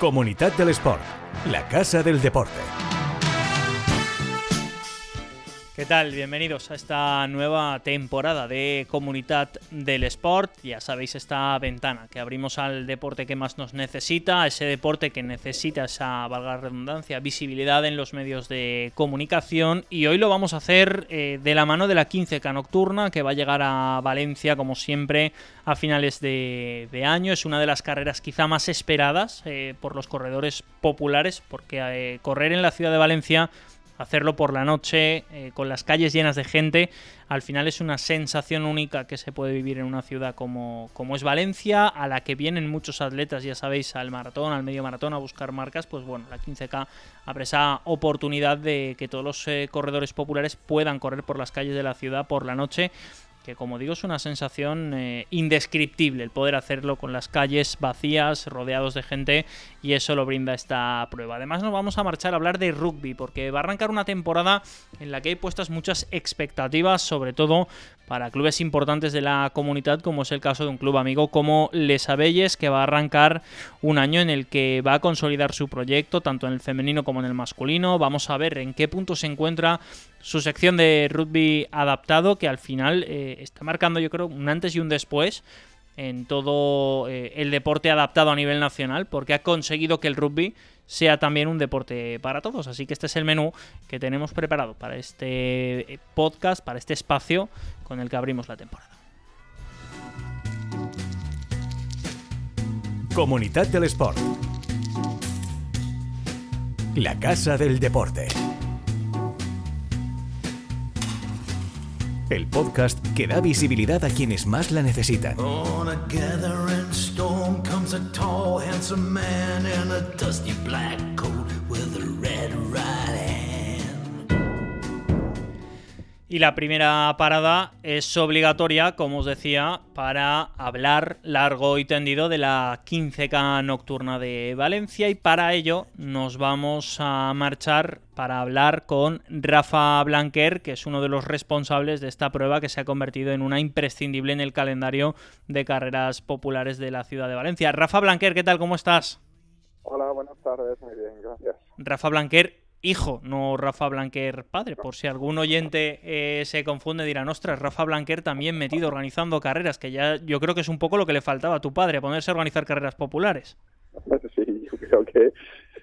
Comunidad del Sport, la casa del deporte. ¿Qué tal? Bienvenidos a esta nueva temporada de Comunidad del Sport. Ya sabéis esta ventana que abrimos al deporte que más nos necesita, ese deporte que necesita esa, valga redundancia, visibilidad en los medios de comunicación. Y hoy lo vamos a hacer eh, de la mano de la 15K Nocturna, que va a llegar a Valencia, como siempre, a finales de, año. Es una de las carreras quizá más esperadas eh, por los corredores populares, porque eh, correr en la ciudad de Valencia hacerlo por la noche, eh, con las calles llenas de gente, al final es una sensación única que se puede vivir en una ciudad como, como es Valencia, a la que vienen muchos atletas, ya sabéis, al maratón, al medio maratón, a buscar marcas, pues bueno, la 15K abre esa oportunidad de que todos los eh, corredores populares puedan correr por las calles de la ciudad por la noche que como digo es una sensación eh, indescriptible el poder hacerlo con las calles vacías, rodeados de gente y eso lo brinda esta prueba. Además nos vamos a marchar a hablar de rugby porque va a arrancar una temporada en la que hay puestas muchas expectativas, sobre todo para clubes importantes de la comunidad, como es el caso de un club amigo como Les Abelles, que va a arrancar un año en el que va a consolidar su proyecto, tanto en el femenino como en el masculino. Vamos a ver en qué punto se encuentra su sección de rugby adaptado, que al final eh, está marcando, yo creo, un antes y un después en todo eh, el deporte adaptado a nivel nacional, porque ha conseguido que el rugby sea también un deporte para todos. Así que este es el menú que tenemos preparado para este eh, podcast, para este espacio con el que abrimos la temporada. Comunidad del Sport. La Casa del Deporte. El podcast que da visibilidad a quienes más la necesitan. a tall, handsome man in a dusty black coat. Y la primera parada es obligatoria, como os decía, para hablar largo y tendido de la 15K nocturna de Valencia y para ello nos vamos a marchar para hablar con Rafa Blanquer, que es uno de los responsables de esta prueba que se ha convertido en una imprescindible en el calendario de carreras populares de la ciudad de Valencia. Rafa Blanquer, ¿qué tal? ¿Cómo estás? Hola, buenas tardes, muy bien, gracias. Rafa Blanquer, hijo, no Rafa Blanquer padre. Por si algún oyente eh, se confunde, dirán, ostras, Rafa Blanquer también metido organizando carreras, que ya yo creo que es un poco lo que le faltaba a tu padre, ponerse a organizar carreras populares. Sí, yo creo que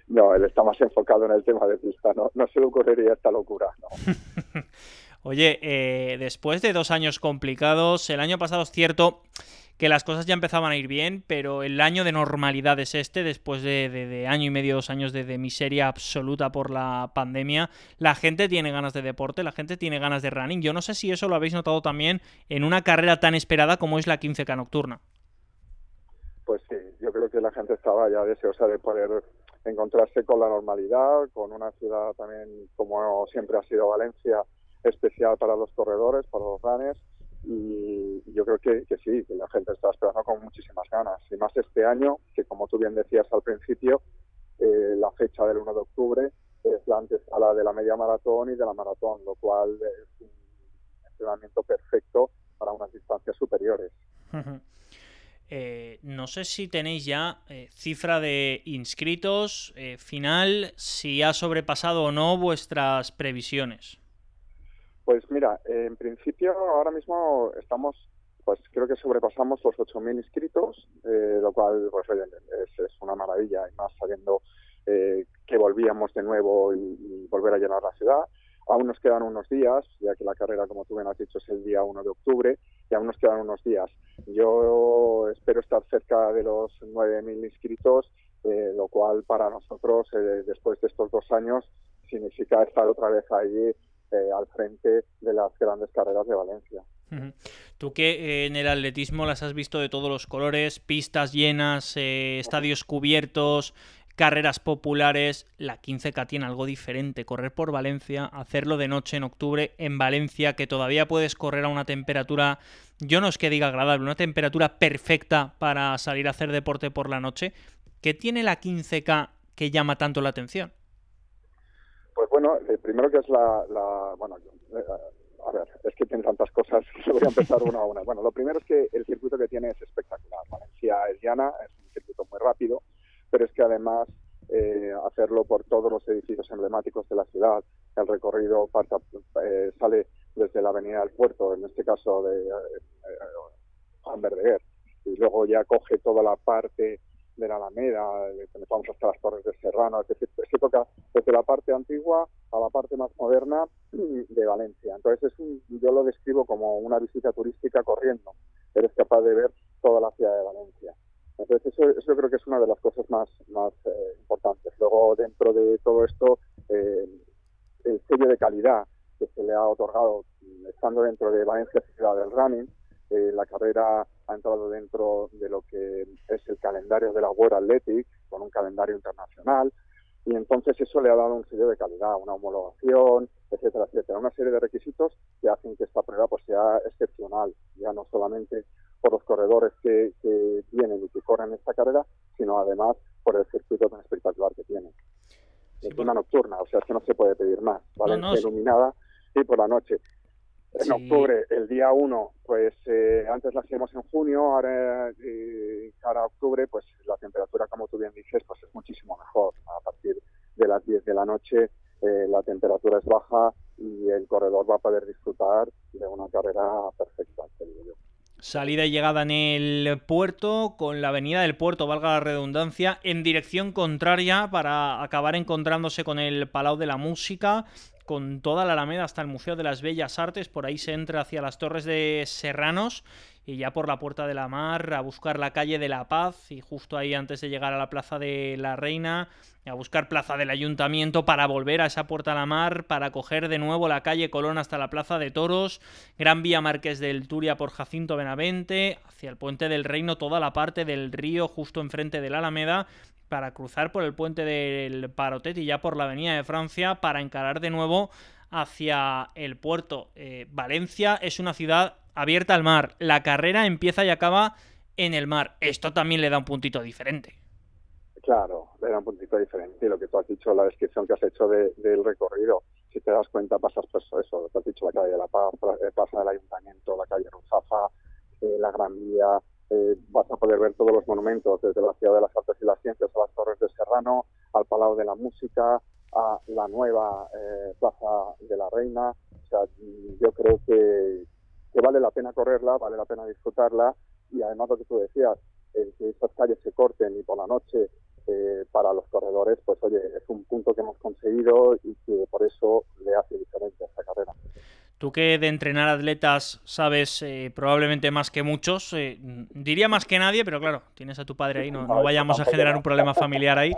no, él está más enfocado en el tema de pista, no, no se le ocurriría esta locura, no. Oye, eh, después de dos años complicados, el año pasado es cierto que las cosas ya empezaban a ir bien, pero el año de normalidad es este, después de, año y medio, dos años de, miseria absoluta por la pandemia. La gente tiene ganas de deporte, la gente tiene ganas de running. Yo no sé si eso lo habéis notado también en una carrera tan esperada como es la 15K nocturna. Pues sí, yo creo que la gente estaba ya deseosa de poder encontrarse con la normalidad, con una ciudad también como siempre ha sido Valencia, especial para los corredores, para los runners y yo creo que, sí, que la gente está esperando con muchísimas ganas. Y más este año, que como tú bien decías al principio, eh, la fecha del 1 de octubre es la de la media maratón y de la maratón, lo cual es un entrenamiento perfecto para unas distancias superiores. Eh, no sé si tenéis ya eh, cifra de inscritos final, si ha sobrepasado o no vuestras previsiones. Pues mira, en principio ahora mismo estamos, pues creo que sobrepasamos los 8.000 inscritos, eh, lo cual pues es, una maravilla y más sabiendo eh, que volvíamos de nuevo y, volver a llenar la ciudad. Aún nos quedan unos días, ya que la carrera, como tú bien has dicho, es el día 1 de octubre, y aún nos quedan unos días. Yo espero estar cerca de los 9.000 inscritos, eh, lo cual para nosotros, después de estos dos años, significa estar otra vez allí eh, al frente de las grandes carreras de Valencia. Tú que eh, en el atletismo las has visto de todos los colores, pistas llenas, eh, estadios cubiertos, carreras populares, la 15K tiene algo diferente, correr por Valencia, hacerlo de noche en octubre en Valencia, que todavía puedes correr a una temperatura, yo no es que diga agradable, una temperatura perfecta para salir a hacer deporte por la noche. ¿Qué tiene la 15K que llama tanto la atención? Pues bueno, eh, primero que es la, bueno, eh, a ver, es que tiene tantas cosas que voy a empezar una a una. Bueno, lo primero es que el circuito que tiene es espectacular. Valencia es llana, es un circuito muy rápido, pero es que además eh, hacerlo por todos los edificios emblemáticos de la ciudad. El recorrido eh, sale desde la avenida del puerto, en este caso de Juan Verdeguer, y luego ya coge toda la parte de la Alameda, vamos hasta las Torres de Serrano, es decir, se toca desde la parte antigua a la parte más moderna de Valencia. Entonces, es yo lo describo como una visita turística corriendo. Eres capaz de ver toda la ciudad de Valencia. Entonces, eso, eso creo que es una de las cosas más, más eh, importantes. Luego, dentro de todo esto, eh, el sello de calidad que se le ha otorgado estando dentro de Valencia Ciudad del Running, eh, la carrera ha entrado dentro de lo que es el calendario de la World Athletic, con un calendario internacional, y entonces eso le ha dado un sello de calidad, una homologación, etcétera, etcétera, una serie de requisitos que hacen que esta prueba pues sea excepcional, ya no solamente por los corredores que, vienen y que corren esta carrera, sino además por el circuito tan espectacular que tiene. es una nocturna, o sea, es que no se puede pedir más, ¿vale? iluminada y por la noche. En octubre, el día 1, pues eh, antes la hacíamos en junio, ahora eh, cara a octubre, pues la temperatura, como tú bien dices, pues es muchísimo mejor. A partir de las 10 de la noche eh, la temperatura es baja y el corredor va a poder disfrutar de una carrera perfecta, Salida y llegada en el puerto, con la avenida del puerto, valga la redundancia, en dirección contraria para acabar encontrándose con el Palau de la Música, con toda la Alameda hasta el Museo de las Bellas Artes, por ahí se entra hacia las Torres de Serranos y ya por la Puerta de la Mar a buscar la calle de la Paz y justo ahí antes de llegar a la Plaza de la Reina a buscar Plaza del Ayuntamiento para volver a esa Puerta de la Mar, para coger de nuevo la calle Colón hasta la Plaza de Toros, Gran Vía Marqués del Turia por Jacinto Benavente, hacia el Puente del Reino, toda la parte del río justo enfrente de la Alameda para cruzar por el puente del Parotet y ya por la Avenida de Francia para encarar de nuevo hacia el puerto. Eh, Valencia es una ciudad abierta al mar. La carrera empieza y acaba en el mar. Esto también le da un puntito diferente. Claro, le da un puntito diferente. Lo que tú has dicho, la descripción que has hecho del recorrido, si te das cuenta, pasas por eso. Te has dicho la calle de la Paz, eh, pasa del Ayuntamiento, la calle Ruzafa, eh, la Gran Vía, eh, vas a poder ver todos los monumentos, desde la Ciudad de las Artes y las Ciencias a las Torres de Serrano, al Palau de la Música, a la nueva eh, Plaza de la Reina. O sea, yo creo que, que, vale la pena correrla, vale la pena disfrutarla y además lo que tú decías, el que estas calles se corten y por la noche eh, para los corredores, pues oye, es un punto que hemos conseguido y que por eso le hace diferencia a esta carrera. Tú que de entrenar atletas sabes eh, probablemente más que muchos, eh, diría más que nadie, pero claro, tienes a tu padre ahí, no, vayamos a generar un problema familiar ahí.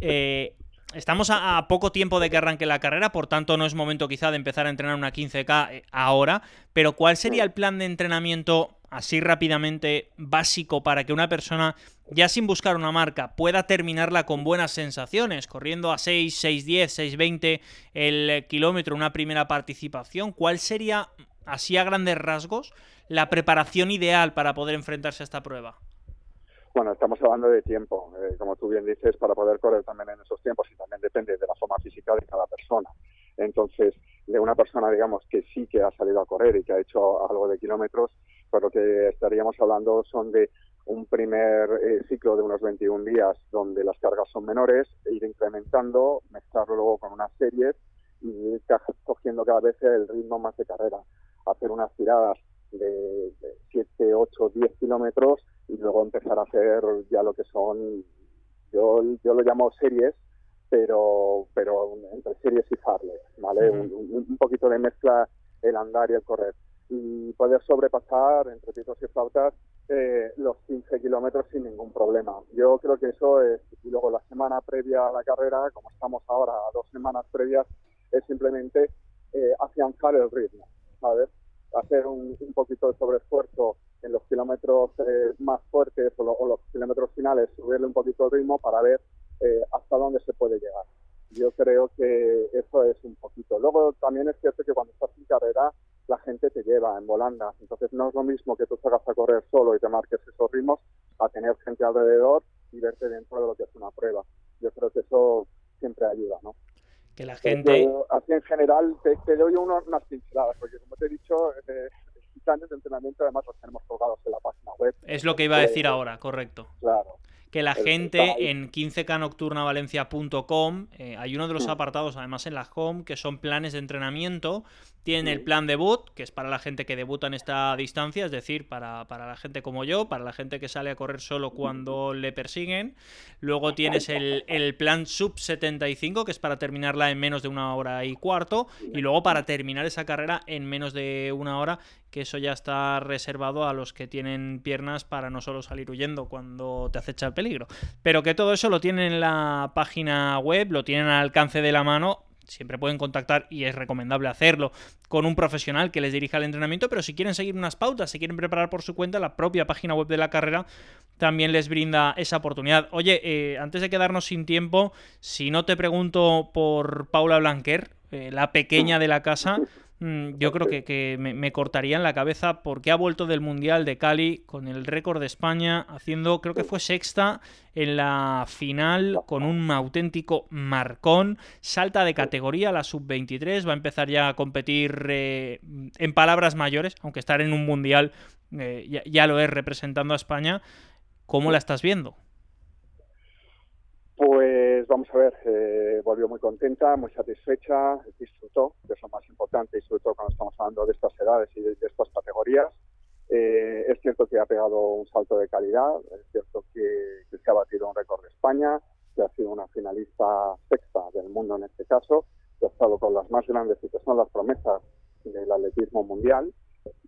Eh, estamos a, poco tiempo de que arranque la carrera, por tanto no es momento quizá de empezar a entrenar una 15K ahora, pero ¿cuál sería el plan de entrenamiento así rápidamente básico para que una persona, ya sin buscar una marca, pueda terminarla con buenas sensaciones, corriendo a 6, 6, 6.20 el kilómetro, una primera participación, ¿cuál sería, así a grandes rasgos, la preparación ideal para poder enfrentarse a esta prueba? Bueno, estamos hablando de tiempo, eh, como tú bien dices, para poder correr también en esos tiempos y también depende de la forma física de cada persona. Entonces, de una persona, digamos, que sí que ha salido a correr y que ha hecho algo de kilómetros, pues lo que estaríamos hablando son de un primer eh, ciclo de unos 21 días donde las cargas son menores, e ir incrementando, mezclarlo luego con unas series y ir cogiendo cada vez el ritmo más de carrera. Hacer unas tiradas de, 7, 8, 10 kilómetros y luego empezar a hacer ya lo que son, yo, yo lo llamo series, pero pero entre series y farles, ¿vale? un, un, poquito de mezcla el andar y el correr y poder sobrepasar entre pitos y flautas eh, los 15 kilómetros sin ningún problema. Yo creo que eso es, y luego la semana previa a la carrera, como estamos ahora a dos semanas previas, es simplemente eh, afianzar el ritmo, ¿sabes? Hacer un, poquito de sobreesfuerzo en los kilómetros eh, más fuertes o, los kilómetros finales, subirle un poquito el ritmo para ver eh, hasta dónde se puede llegar. Yo creo que eso es un poquito. Luego también es cierto que cuando estás en carrera la gente te lleva en volandas. Entonces no es lo mismo que tú salgas a correr solo y te marques esos ritmos a tener gente alrededor y verte dentro de lo que es una prueba. Yo creo que eso siempre ayuda, ¿no? Que la gente... así en general te, doy unas pinceladas, porque como te he dicho, eh, años de entrenamiento además los tenemos colgados en la página web. Es lo que iba a decir ahora, correcto. Claro. que la gente en 15knocturnavalencia.com eh, hay uno de los mm. apartados, además en la home, que son planes de entrenamiento. Tienen el plan debut, que es para la gente que debuta en esta distancia, es decir, para, para la gente como yo, para la gente que sale a correr solo cuando le persiguen. Luego tienes el, el plan sub 75, que es para terminarla en menos de una hora y cuarto. Y luego para terminar esa carrera en menos de una hora, que eso ya está reservado a los que tienen piernas para no solo salir huyendo cuando te acecha el peligro. Pero que todo eso lo tienen en la página web, lo tienen al alcance de la mano siempre pueden contactar y es recomendable hacerlo con un profesional que les dirija el entrenamiento, pero si quieren seguir unas pautas, si quieren preparar por su cuenta, la propia página web de la carrera también les brinda esa oportunidad. Oye, eh, antes de quedarnos sin tiempo, si no te pregunto por Paula Blanquer, eh, la pequeña de la casa, yo creo que, me, cortaría en la cabeza porque ha vuelto del Mundial de Cali con el récord de España, haciendo, creo que fue sexta en la final con un auténtico marcón, salta de categoría a la sub-23, va a empezar ya a competir eh, en palabras mayores, aunque estar en un Mundial eh, ya lo es representando a España. ¿Cómo la estás viendo? Pues vamos a ver, eh, volvió muy contenta, muy satisfecha, disfrutó, que es lo más importante, y sobre todo cuando estamos hablando de estas edades y de, estas categorías. Eh, es cierto que ha pegado un salto de calidad, es cierto que, se ha batido un récord de España, que ha sido una finalista sexta del mundo en este caso, que ha estado con las más grandes y que son las promesas del atletismo mundial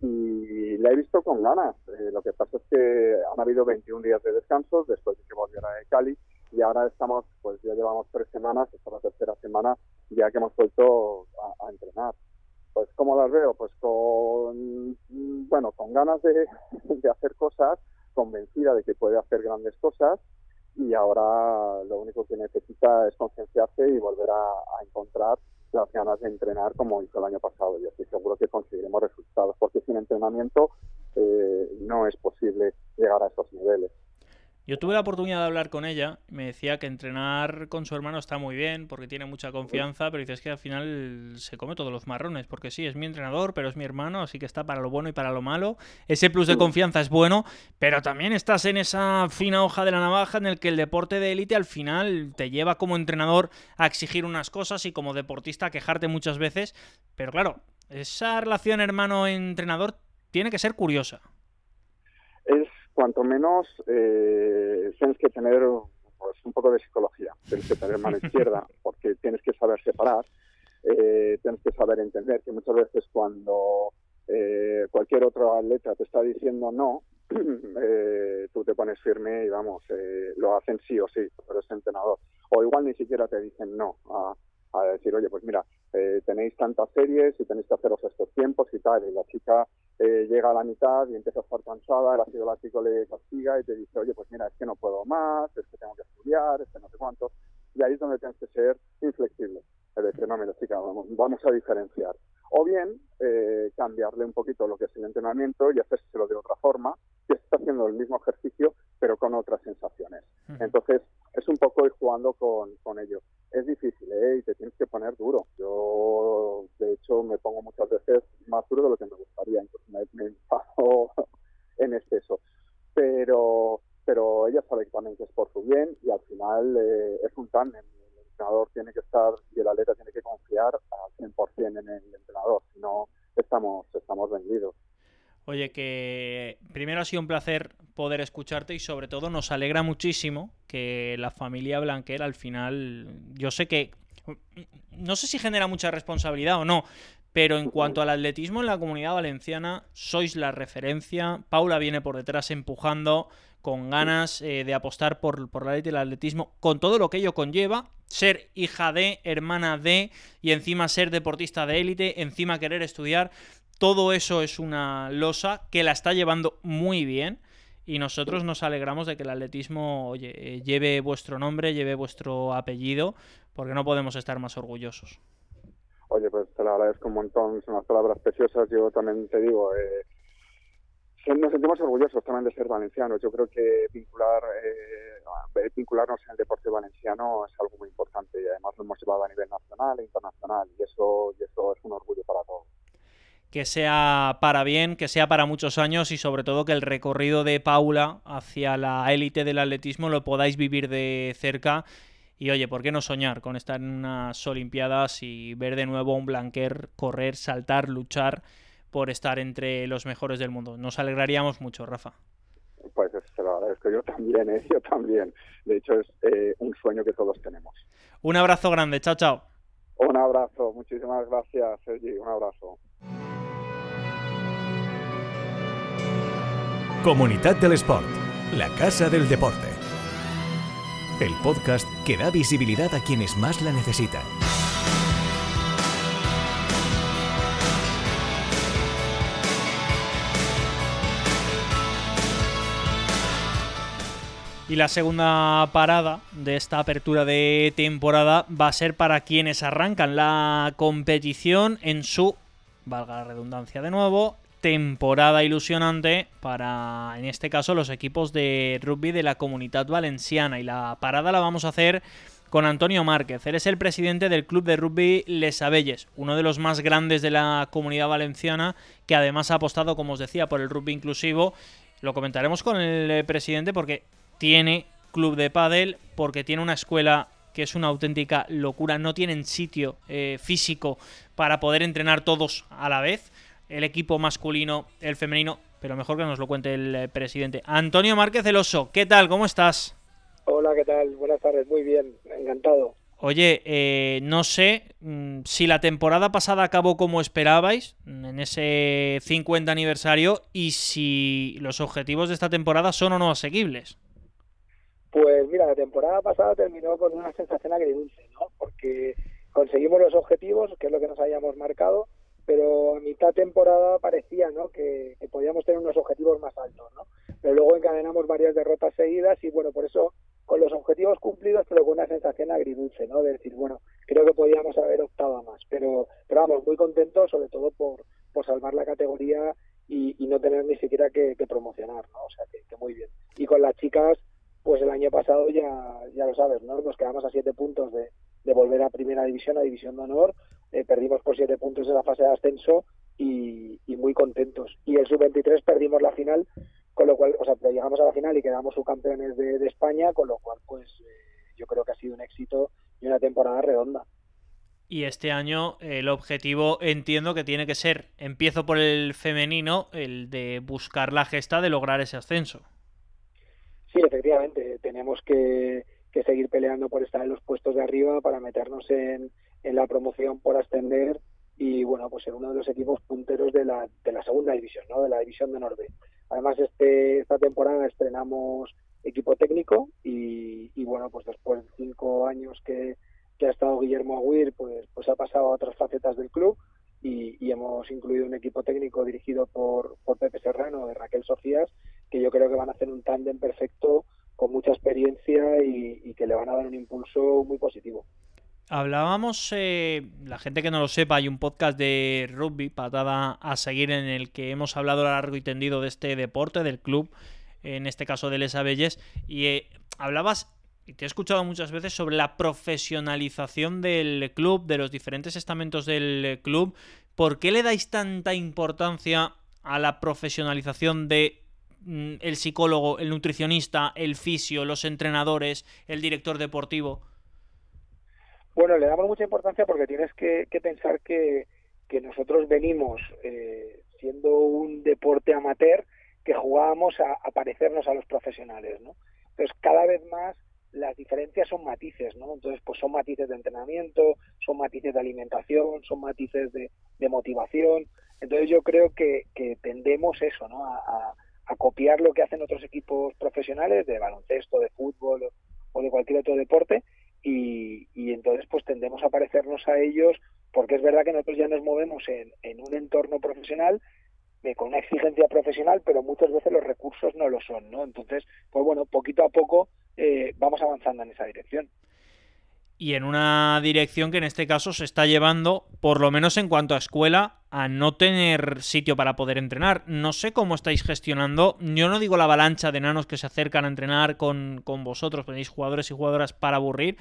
y la he visto con ganas. Eh, lo que pasa es que han habido 21 días de descanso después de que volviera de Cali y ahora estamos, pues ya llevamos tres semanas, esta es la tercera semana ya que hemos vuelto a, entrenar. Pues ¿cómo las veo? Pues con, bueno, con ganas de, hacer cosas, convencida de que puede hacer grandes cosas y ahora lo único que necesita es concienciarse y volver a, encontrar las ganas de entrenar como hizo el año pasado. Y estoy seguro que conseguiremos resultados, porque sin entrenamiento eh, no es posible llegar a esos niveles. Yo tuve la oportunidad de hablar con ella, me decía que entrenar con su hermano está muy bien porque tiene mucha confianza, pero dices que al final se come todos los marrones, porque sí, es mi entrenador, pero es mi hermano, así que está para lo bueno y para lo malo. Ese plus de confianza es bueno, pero también estás en esa fina hoja de la navaja en el que el deporte de élite al final te lleva como entrenador a exigir unas cosas y como deportista a quejarte muchas veces, pero claro, esa relación hermano-entrenador tiene que ser curiosa. Cuanto menos eh, tienes que tener pues, un poco de psicología, tienes que tener mano izquierda, porque tienes que saber separar, eh, tienes que saber entender que muchas veces cuando eh, cualquier otro atleta te está diciendo no, eh, tú te pones firme y vamos, lo hacen sí o sí, pero es entrenador. O igual ni siquiera te dicen no a, a decir, oye, pues mira, eh, tenéis tantas series y tenéis que haceros estos tiempos y tal. Y la chica eh, llega a la mitad y empieza a estar cansada, el ácido láctico le castiga y te dice, oye, pues mira, es que no puedo más, es que tengo que estudiar, es que no sé cuánto. Y ahí es donde tienes que ser inflexible. Es decir, no, mira, chica, vamos, vamos a diferenciar. O bien eh, cambiarle un poquito lo que es el entrenamiento y hacérselo de otra forma, que está haciendo el mismo ejercicio, pero con otras sensaciones. Entonces, es un poco ir jugando con, con ello. Es difícil, ¿eh? Y te tienes que poner duro. Yo, de hecho, me pongo muchas veces más duro de lo que me gustaría, incluso me, me en exceso. Pero, pero ella sabe también que es por su bien y al final eh, es un tándem. El entrenador tiene que estar y el atleta tiene que confiar al 100% en el entrenador, si no estamos, estamos vendidos. Oye, que primero ha sido un placer poder escucharte y sobre todo nos alegra muchísimo que la familia Blanquer al final, yo sé que, no sé si genera mucha responsabilidad o no, pero en cuanto al atletismo en la comunidad valenciana, sois la referencia. Paula viene por detrás empujando con ganas eh, de apostar por, por la ley del atletismo, con todo lo que ello conlleva, ser hija de, hermana de, y encima ser deportista de élite, encima querer estudiar. Todo eso es una losa que la está llevando muy bien y nosotros nos alegramos de que el atletismo eh, lleve vuestro nombre, lleve vuestro apellido, porque no podemos estar más orgullosos. Oye, pues te lo agradezco un montón, son unas palabras preciosas. Yo también te digo, eh, nos sentimos orgullosos también de ser valencianos. Yo creo que vincular, eh, vincularnos en el deporte valenciano es algo muy importante y además lo hemos llevado a nivel nacional e internacional y eso, y eso es un orgullo para todos. que sea para bien, que sea para muchos años y sobre todo que el recorrido de Paula hacia la élite del atletismo lo podáis vivir de cerca. Y oye, ¿por qué no soñar con estar en unas Olimpiadas y ver de nuevo a un Blanquer correr, saltar, luchar por estar entre los mejores del mundo? Nos alegraríamos mucho, Rafa. Pues se lo agradezco yo también, ¿eh? yo también. De hecho, es eh, un sueño que todos tenemos. Un abrazo grande, chao, chao. Un abrazo, muchísimas gracias, Sergi, un abrazo. Comunidad del Sport, la casa del deporte. El podcast que da visibilidad a quienes más la necesitan. Y la segunda parada de esta apertura de temporada va a ser para quienes arrancan la competición en su, valga la redundancia de nuevo, temporada ilusionante para, en este caso, los equipos de rugby de la comunidad valenciana. Y la parada la vamos a hacer con Antonio Márquez. Él es el presidente del club de rugby Les Abelles, uno de los más grandes de la comunidad valenciana, que además ha apostado, como os decía, por el rugby inclusivo. Lo comentaremos con el eh, presidente porque tiene club de pádel, porque tiene una escuela que es una auténtica locura. No tienen sitio eh, físico para poder entrenar todos a la vez el equipo masculino, el femenino, pero mejor que nos lo cuente el eh, presidente. Antonio Márquez Celoso, ¿qué tal? ¿Cómo estás? Hola, ¿qué tal? Buenas tardes, muy bien, encantado. Oye, eh, no sé mm, si la temporada pasada acabó como esperabais mm, en ese 50 aniversario y si los objetivos de esta temporada son o no asequibles. Pues mira, la temporada pasada terminó con una sensación agridulce, ¿no? Porque conseguimos los objetivos, que es lo que nos habíamos marcado, pero a mitad temporada parecía ¿no? que, podíamos tener unos objetivos más altos, ¿no? Pero luego encadenamos varias derrotas seguidas y bueno, por eso con los objetivos cumplidos, pero con una sensación agridulce, ¿no? De decir, bueno, creo que podíamos haber optado más, pero, pero vamos, muy contentos, sobre todo por, por salvar la categoría y, no tener ni siquiera que, promocionar, ¿no? O sea, que, que, muy bien. Y con las chicas, pues el año pasado ya, ya lo sabes, ¿no? Nos quedamos a siete puntos de, volver a primera división, a división de honor, eh, perdimos por siete puntos en la fase de ascenso y, muy contentos. Y el sub-23 perdimos la final, con lo cual, o sea, llegamos a la final y quedamos subcampeones de, de España, con lo cual, pues eh, yo creo que ha sido un éxito y una temporada redonda. Y este año el objetivo entiendo que tiene que ser, empiezo por el femenino, el de buscar la gesta de lograr ese ascenso. Sí, efectivamente, tenemos que, seguir peleando por estar en los puestos de arriba para meternos en, la promoción por ascender y bueno, pues ser uno de los equipos punteros de la, de la segunda división, ¿no? de la división de Norte. Además, este, esta temporada estrenamos equipo técnico y, y bueno, pues después de cinco años que, que, ha estado Guillermo Aguirre, pues, pues ha pasado a otras facetas del club y, y hemos incluido un equipo técnico dirigido por, por Pepe Serrano de Raquel Sofías, que yo creo que van a hacer un tándem perfecto con mucha experiencia y, que le van a dar un impulso muy positivo. Hablábamos, eh, la gente que no lo sepa, hay un podcast de rugby, patada a seguir, en el que hemos hablado largo y tendido de este deporte, del club, en este caso de Les Abelles, y eh, hablabas, y te he escuchado muchas veces, sobre la profesionalización del club, de los diferentes estamentos del club. ¿Por qué le dais tanta importancia a la profesionalización de el psicólogo, el nutricionista, el fisio, los entrenadores, el director deportivo? Bueno, le damos mucha importancia porque tienes que, pensar que, nosotros venimos eh, siendo un deporte amateur que jugábamos a, parecernos a los profesionales, ¿no? Entonces, cada vez más las diferencias son matices, ¿no? Entonces, pues son matices de entrenamiento, son matices de alimentación, son matices de, motivación. Entonces, yo creo que, tendemos eso, ¿no? A, a, copiar lo que hacen otros equipos profesionales de baloncesto, de fútbol o de cualquier otro deporte y, entonces pues tendemos a parecernos a ellos porque es verdad que nosotros ya nos movemos en, en un entorno profesional eh, con una exigencia profesional, pero muchas veces los recursos no lo son, ¿no? Entonces, pues bueno, poquito a poco eh, vamos avanzando en esa dirección y en una dirección que en este caso se está llevando, por lo menos en cuanto a escuela, a no tener sitio para poder entrenar. No sé cómo estáis gestionando, yo no digo la avalancha de nanos que se acercan a entrenar con, con vosotros, tenéis jugadores y jugadoras para aburrir,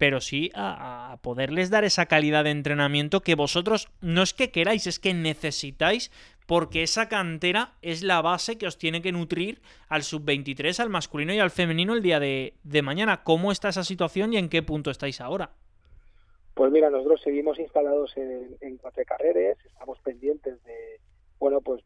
pero sí a, poderles dar esa calidad de entrenamiento que vosotros no es que queráis, es que necesitáis porque esa cantera es la base que os tiene que nutrir al sub-23, al masculino y al femenino el día de, mañana. ¿Cómo está esa situación y en qué punto estáis ahora? Pues mira, nosotros seguimos instalados en, en cuatro carreras, estamos pendientes de, bueno, pues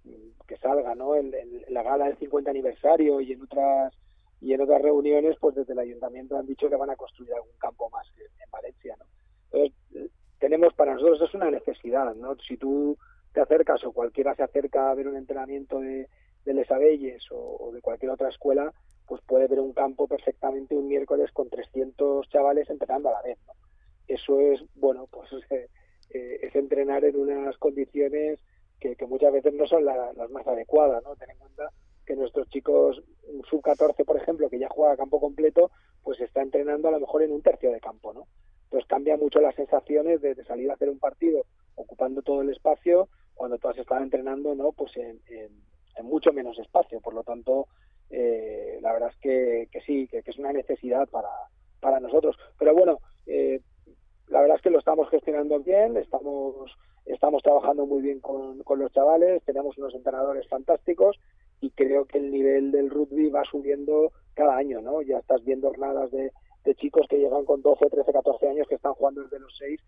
que salga, ¿no? En, la gala del 50 aniversario y en otras y en otras reuniones, pues desde el ayuntamiento han dicho que van a construir algún campo más en, Valencia, ¿no? Entonces, tenemos para nosotros es una necesidad, ¿no? Si tú te acercas o cualquiera se acerca a ver un entrenamiento de, de Les Abelles o, de cualquier otra escuela, pues puede ver un campo perfectamente un miércoles con 300 chavales entrenando a la vez, ¿no? Eso es, bueno, pues eh, eh, es entrenar en unas condiciones que, muchas veces no son las más adecuadas, ¿no? Ten en cuenta que nuestros chicos sub-14, por ejemplo, que ya juega a campo completo, pues está entrenando a lo mejor en un tercio de campo, ¿no? Entonces cambia mucho las sensaciones de, salir a hacer un partido ocupando todo el espacio cuando tú has entrenando, ¿no? Pues en, mucho menos espacio. Por lo tanto, eh, la verdad es que, sí, que, es una necesidad para, para nosotros. Pero bueno, eh, la verdad es que lo estamos gestionando bien, estamos estamos trabajando muy bien con, con los chavales, tenemos unos entrenadores fantásticos y creo que el nivel del rugby va subiendo cada año, ¿no? Ya estás viendo jornadas de, chicos que llegan con 12, 13, 14 años que están jugando desde los 6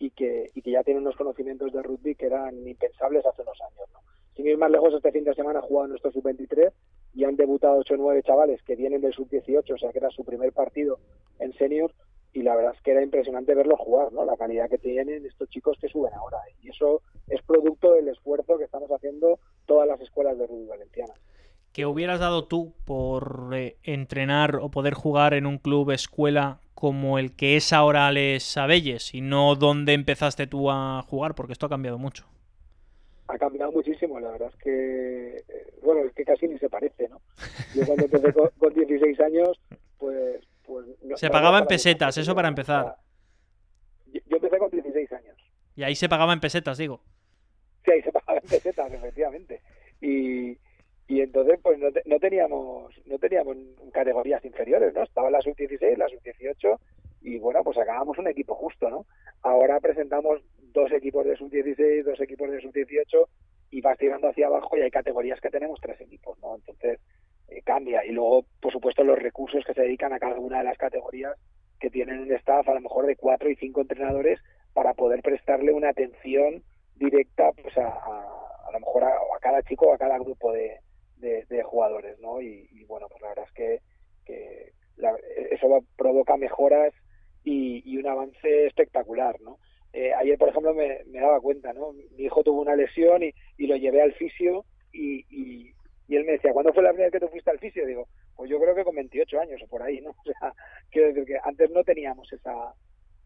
y que, y que ya tienen unos conocimientos de rugby que eran impensables hace unos años, ¿no? Sin ir más lejos, este fin de semana ha jugado nuestro sub-23 y han debutado 8 o 9 chavales que vienen del sub-18, o sea que era su primer partido en senior y la verdad es que era impresionante verlos jugar, ¿no? La calidad que tienen estos chicos que suben ahora. Y eso es producto del esfuerzo que estamos haciendo todas las escuelas de rugby valenciana. ¿Qué hubieras dado tú por eh, entrenar o poder jugar en un club escuela como el que es ahora Les Abelles y no donde empezaste tú a jugar? Porque esto ha cambiado mucho. Ha cambiado muchísimo, la verdad es que, eh, bueno, es que casi ni se parece, ¿no? Yo cuando empecé con, con 16 años, pues pues, se pagaba en pesetas, eso para empezar. Yo, empecé con 16 años. Y ahí se pagaba en pesetas, digo. Sí, ahí se pagaba en pesetas, efectivamente. Y, y entonces pues no, no, teníamos no teníamos categorías inferiores, ¿no? Estaba la sub-16, la sub-18 y bueno, pues sacábamos un equipo justo, ¿no? Ahora presentamos dos equipos de sub-16, dos equipos de sub-18 y vas tirando hacia abajo y hay categorías que tenemos tres equipos, ¿no? Entonces, eh, cambia. Y luego, por supuesto, los recursos que se dedican a cada una de las categorías que tienen el staff, a lo mejor de cuatro y cinco entrenadores, para poder prestarle una atención directa pues a, a, lo mejor a, cada chico o a cada grupo de, de, jugadores, ¿no? Y, bueno, pues la verdad es que, que eso provoca mejoras y, y, un avance espectacular, ¿no? Eh, ayer, por ejemplo, me, me, daba cuenta, ¿no? Mi hijo tuvo una lesión y, y lo llevé al fisio y, y él me decía, ¿cuándo fue la primera vez que tú fuiste al fisio? Digo, pues yo creo que con 28 años o por ahí, ¿no? O sea, quiero decir que antes no teníamos esa,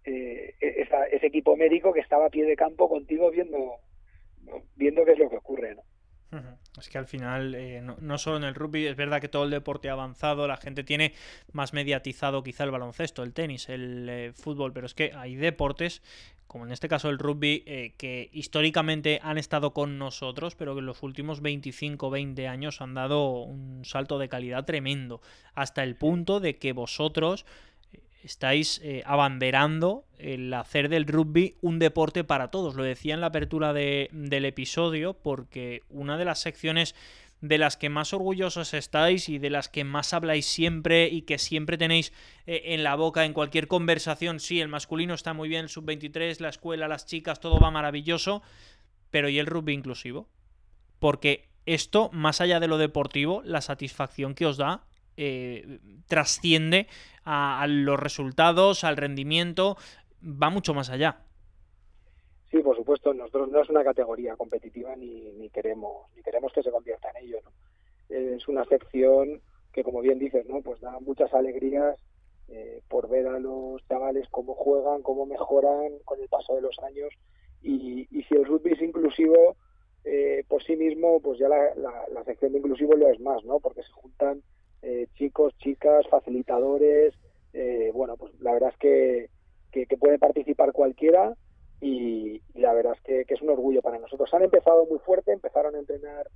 eh, ese equipo médico que estaba a pie de campo contigo viendo, viendo qué es lo que ocurre, ¿no? Es que al final, eh, no, solo en el rugby, es verdad que todo el deporte ha avanzado, la gente tiene más mediatizado quizá el baloncesto, el tenis, el eh, fútbol, pero es que hay deportes, como en este caso el rugby, eh, que históricamente han estado con nosotros, pero que en los últimos 25 20 años han dado un salto de calidad tremendo, hasta el punto de que vosotros estáis eh, abanderando el hacer del rugby un deporte para todos. Lo decía en la apertura del episodio porque una de las secciones de las que más orgullosos estáis y de las que más habláis siempre y que siempre tenéis eh, en la boca en cualquier conversación, sí, el masculino está muy bien, el sub-23, la escuela, las chicas, todo va maravilloso, pero ¿y el rugby inclusivo? Porque esto, más allá de lo deportivo, la satisfacción que os da eh, trasciende a, los resultados, al rendimiento, va mucho más allá. Sí, por supuesto, nosotros no es una categoría competitiva ni, ni queremos ni queremos que se convierta en ello. Es una sección que, como bien dices, no, pues da muchas alegrías eh, por ver a los chavales cómo juegan, cómo mejoran con el paso de los años y, y si el rugby es inclusivo eh, por sí mismo, pues ya la, la, sección de inclusivo lo es más, ¿no? Porque se juntan eh, chicos, chicas, facilitadores. Eh, bueno, pues la verdad es que, que, puede participar cualquiera y, la verdad es que, es un orgullo para nosotros. Han empezado muy fuerte, empezaron a entrenar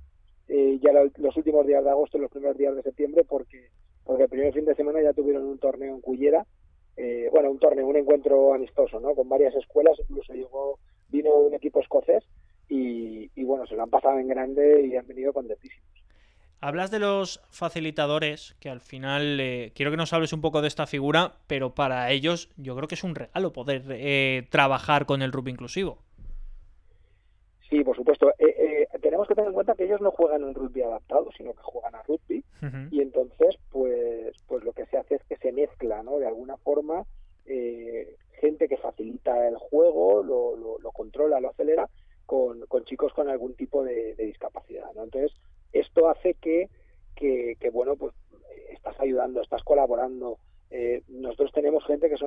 eh, ya los últimos días de agosto y los primeros días de septiembre porque, porque el primer fin de semana ya tuvieron un torneo en Cullera eh, bueno, un torneo, un encuentro amistoso, ¿no? Con varias escuelas, incluso llegó, vino un equipo escocés y, bueno, se lo han pasado en grande y han venido contentísimos. Hablas de los facilitadores, que al final eh, quiero que nos hables un poco de esta figura, pero para ellos yo creo que es un regalo poder eh, trabajar con el rugby inclusivo. Sí, por supuesto. Eh, tenemos que tener en cuenta que ellos no juegan un rugby adaptado, sino que juegan a rugby. Y entonces, pues, pues lo que se hace es que se mezcla, ¿no? De alguna forma, gente que facilita el juego, lo, lo, controla, lo acelera, con, con, chicos con algún tipo de, de discapacidad, ¿no? Entonces, esto hace que, que, bueno, pues estás ayudando, estás colaborando. Eh, nosotros tenemos gente que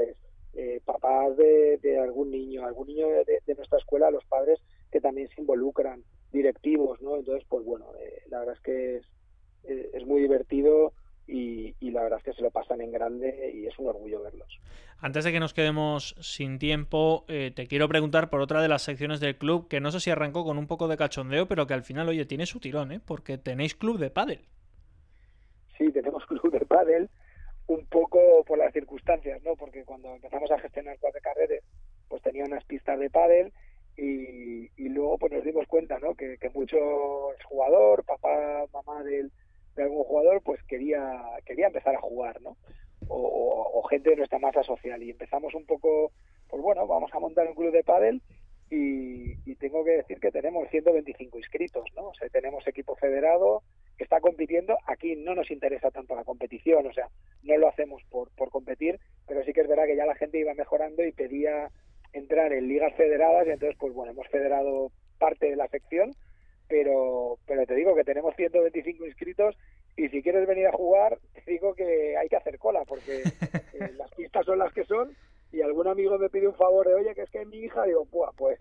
exjugadores, eh, papás de, algún niño, algún niño de, nuestra escuela, los padres que también se involucran, directivos, ¿no? Entonces, pues bueno, eh, la verdad es que es, es muy divertido y, la verdad es que se lo pasan en grande y es un orgullo verlos. Antes de que nos quedemos sin tiempo, eh, te quiero preguntar por otra de las secciones del club, que no sé si arrancó con un poco de cachondeo, pero que al final, oye, tiene su tirón, ¿eh? Porque tenéis club de pádel. Sí, tenemos club de pádel, un poco por las circunstancias, ¿no? Porque cuando empezamos a gestionar cuatro carreras, pues tenía unas pistas de pádel y, luego pues nos dimos cuenta, ¿no? Que, que mucho jugador, papá, mamá del de algún jugador, pues quería, quería empezar a jugar, ¿no? O, gente de nuestra masa social. Y empezamos un poco, pues bueno, vamos a montar un club de pádel y, tengo que decir que tenemos 125 inscritos, ¿no? O sea, tenemos equipo federado que está compitiendo. Aquí no nos interesa tanto la competición, o sea, no lo hacemos por, por competir, pero sí que es verdad que ya la gente iba mejorando y pedía entrar en ligas federadas y entonces, pues bueno, hemos federado parte de la sección pero, pero te digo que tenemos 125 inscritos y si quieres venir a jugar, te digo que hay que hacer cola porque eh, las pistas son las que son y algún amigo me pide un favor de, oye, que es que es mi hija, digo, pues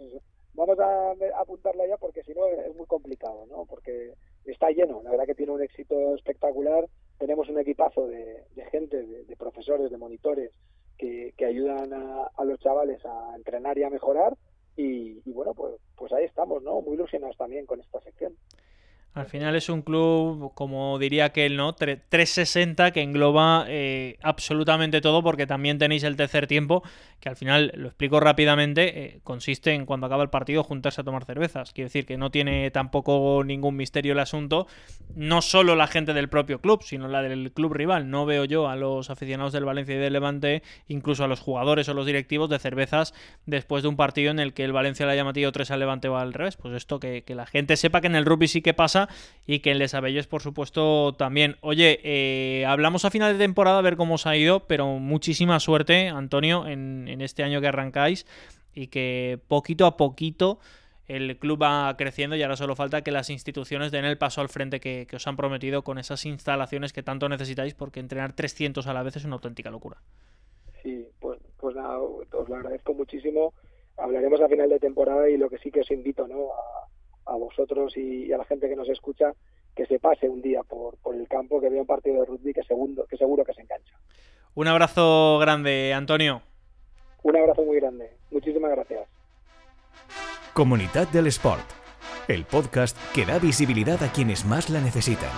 vamos a, apuntarla ya porque si no es muy complicado, ¿no? Porque está lleno, la verdad que tiene un éxito espectacular, tenemos un equipazo de, gente, de, profesores, de monitores que, ayudan a, a los chavales a entrenar y a mejorar y, bueno, pues, pues ahí estamos, ¿no? Muy ilusionados también con esta sección. Al final es un club, como diría aquel, ¿no? 360 que engloba eh, absolutamente todo porque también tenéis el tercer tiempo, que al final, lo explico rápidamente, eh, consiste en cuando acaba el partido juntarse a tomar cervezas. Quiere decir que no tiene tampoco ningún misterio el asunto. No solo la gente del propio club, sino la del club rival. No veo yo a los aficionados del Valencia y del Levante, incluso a los jugadores o los directivos de cervezas después de un partido en el que el Valencia le haya metido 3 al Levante o al revés. Pues esto, que la gente sepa que en el rugby sí que pasa y que en Les Abelles, por supuesto, también. Oye, eh, hablamos a final de temporada a ver cómo os ha ido, pero muchísima suerte, Antonio, en, este año que arrancáis y que poquito a poquito el club va creciendo y ahora solo falta que las instituciones den el paso al frente que, os han prometido con esas instalaciones que tanto necesitáis porque entrenar 300 a la vez es una auténtica locura. Sí, pues, pues nada, os lo agradezco muchísimo. Hablaremos a final de temporada y lo que sí que os invito ¿no? Y, a la gente que nos escucha que se pase un día por, por el campo, que vea un partido de rugby que, segundo, que seguro que se engancha. Un abrazo grande, Antonio. Un abrazo muy grande. Muchísimas gracias. Comunidad del Sport, el podcast que da visibilidad a quienes más la necesitan.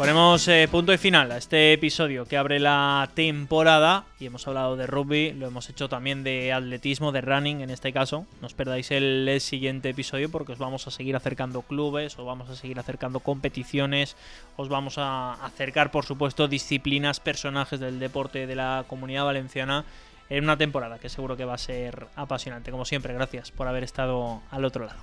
Ponemos eh, punto y final a este episodio que abre la temporada y hemos hablado de rugby, lo hemos hecho también de atletismo, de running en este caso. No os perdáis el, siguiente episodio porque os vamos a seguir acercando clubes, os vamos a seguir acercando competiciones, os vamos a acercar por supuesto disciplinas, personajes del deporte de la comunidad valenciana en una temporada que seguro que va a ser apasionante. Como siempre, gracias por haber estado al otro lado.